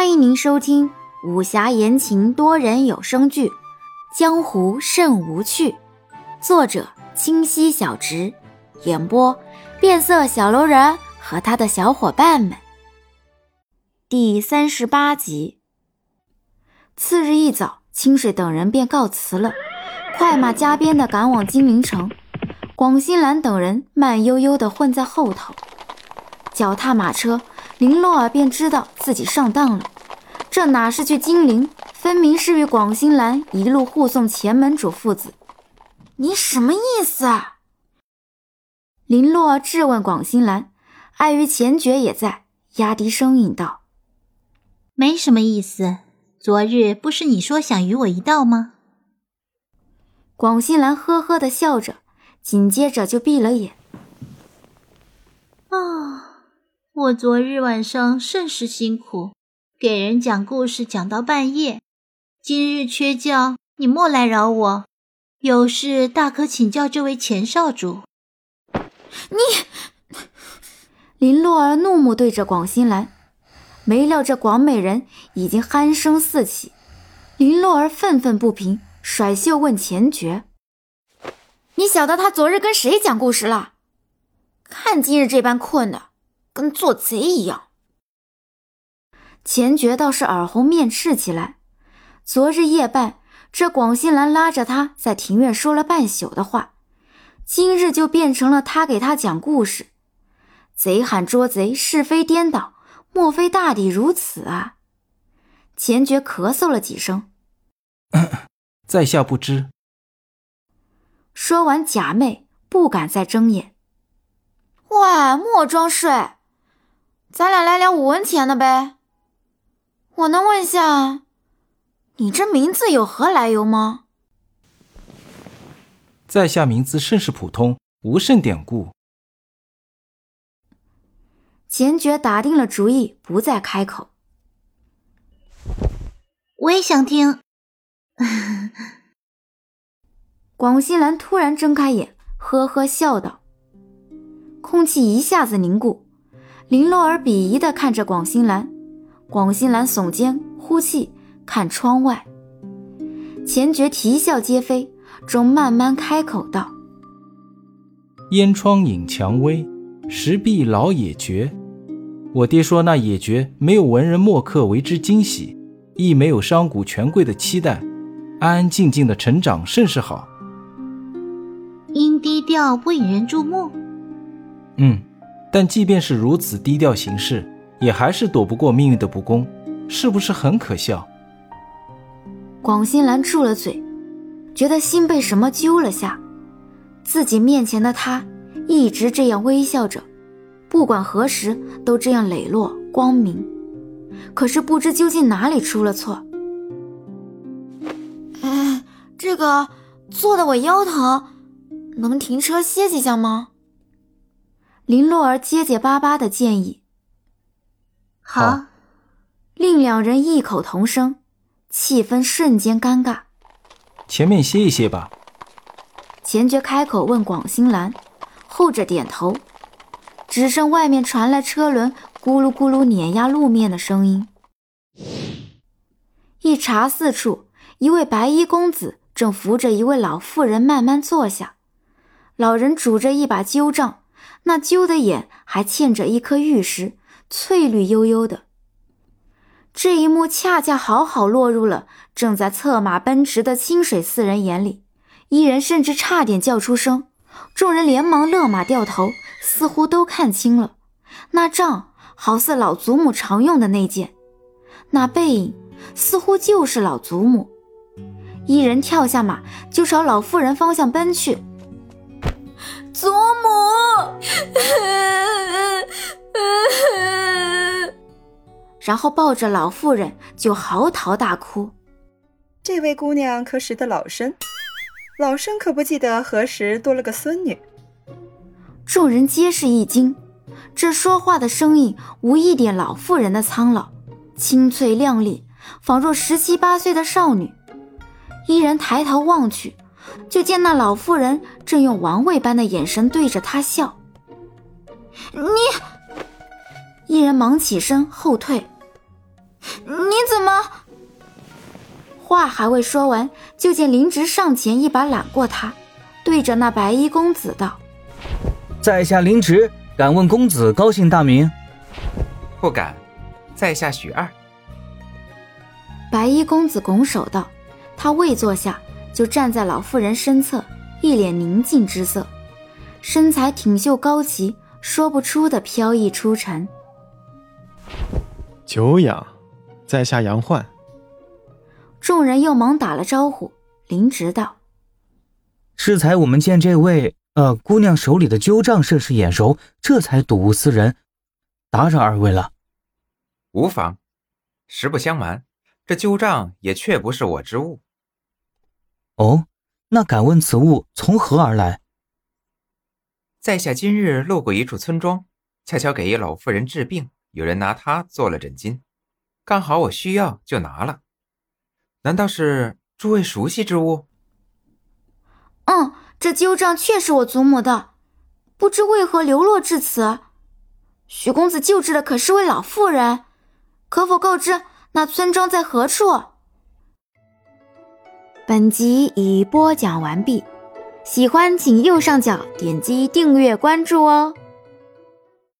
欢迎您收听武侠言情多人有声剧《江湖甚无趣》，作者清溪小直，演播变色小楼人和他的小伙伴们。第三十八集。次日一早，清水等人便告辞了，快马加鞭的赶往金陵城。广兴兰等人慢悠悠的混在后头，脚踏马车。林洛儿便知道自己上当了，这哪是去金陵，分明是与广兴兰一路护送前门主父子。你什么意思啊？林洛儿质问广兴兰，碍于钱爵也在，压低声音道：“没什么意思，昨日不是你说想与我一道吗？”广兴兰呵呵的笑着，紧接着就闭了眼。啊。我昨日晚上甚是辛苦，给人讲故事讲到半夜。今日缺觉，你莫来扰我。有事大可请教这位钱少主。你，林洛儿怒目对着广兴兰，没料这广美人已经鼾声四起。林洛儿愤愤不平，甩袖问钱爵：“你晓得他昨日跟谁讲故事了？看今日这般困的。”跟做贼一样。钱爵倒是耳红面赤起来。昨日夜半，这广兴兰拉着他在庭院说了半宿的话，今日就变成了他给他讲故事。贼喊捉贼，是非颠倒，莫非大抵如此啊？钱爵咳嗽了几声，在下不知。说完，假寐不敢再睁眼。喂，莫装睡。咱俩来聊五文钱的呗。我能问下，你这名字有何来由吗？在下名字甚是普通，无甚典故。钱爵打定了主意，不再开口。我也想听。广西兰突然睁开眼，呵呵笑道。空气一下子凝固。林洛儿鄙夷地看着广兴兰，广兴兰耸肩呼气，看窗外。钱爵啼笑皆非，终慢慢开口道：“烟窗影蔷薇，石壁老野蕨。我爹说那野蕨没有文人墨客为之惊喜，亦没有商贾权贵的期待，安安静静的成长甚是好。因低调不引人注目。嗯。”但即便是如此低调行事，也还是躲不过命运的不公，是不是很可笑？广兴兰住了嘴，觉得心被什么揪了下。自己面前的他一直这样微笑着，不管何时都这样磊落光明。可是不知究竟哪里出了错。哎，这个坐的我腰疼，能停车歇几下吗？林洛儿结结巴巴的建议：“好。”令两人异口同声，气氛瞬间尴尬。前面歇一歇吧。钱爵开口问广兴兰，后者点头。只剩外面传来车轮咕噜咕噜碾压路面的声音。一茶肆处，一位白衣公子正扶着一位老妇人慢慢坐下，老人拄着一把鸠杖。那揪的眼还嵌着一颗玉石，翠绿悠悠的。这一幕恰恰好好落入了正在策马奔驰的清水四人眼里，一人甚至差点叫出声。众人连忙勒马掉头，似乎都看清了，那杖好似老祖母常用的那件，那背影似乎就是老祖母。一人跳下马，就朝老妇人方向奔去。祖，然后抱着老妇人就嚎啕大哭。这位姑娘可识得老身？老身可不记得何时多了个孙女。众人皆是一惊，这说话的声音无一点老妇人的苍老，清脆亮丽，仿若十七八岁的少女。一人抬头望去。就见那老妇人正用玩味般的眼神对着他笑。你，一人忙起身后退。你怎么？话还未说完，就见林直上前一把揽过他，对着那白衣公子道：“在下林直，敢问公子高姓大名？”“不敢。”“在下许二。”白衣公子拱手道：“他未坐下，就站在老妇人身侧，一脸宁静之色，身材挺秀高齐，说不出的飘逸出尘。”久仰，在下杨焕。众人又忙打了招呼。林直道：“适才我们见这位呃姑娘手里的鸠杖甚是眼熟，这才睹物思人，打扰二位了。”无妨。实不相瞒，这鸠杖也确不是我之物。哦，那敢问此物从何而来？在下今日路过一处村庄，恰巧给一老妇人治病。有人拿它做了枕巾，刚好我需要，就拿了。难道是诸位熟悉之物？嗯，这鸠杖确是我祖母的，不知为何流落至此。许公子救治的可是位老妇人，可否告知那村庄在何处？本集已播讲完毕，喜欢请右上角点击订阅关注哦。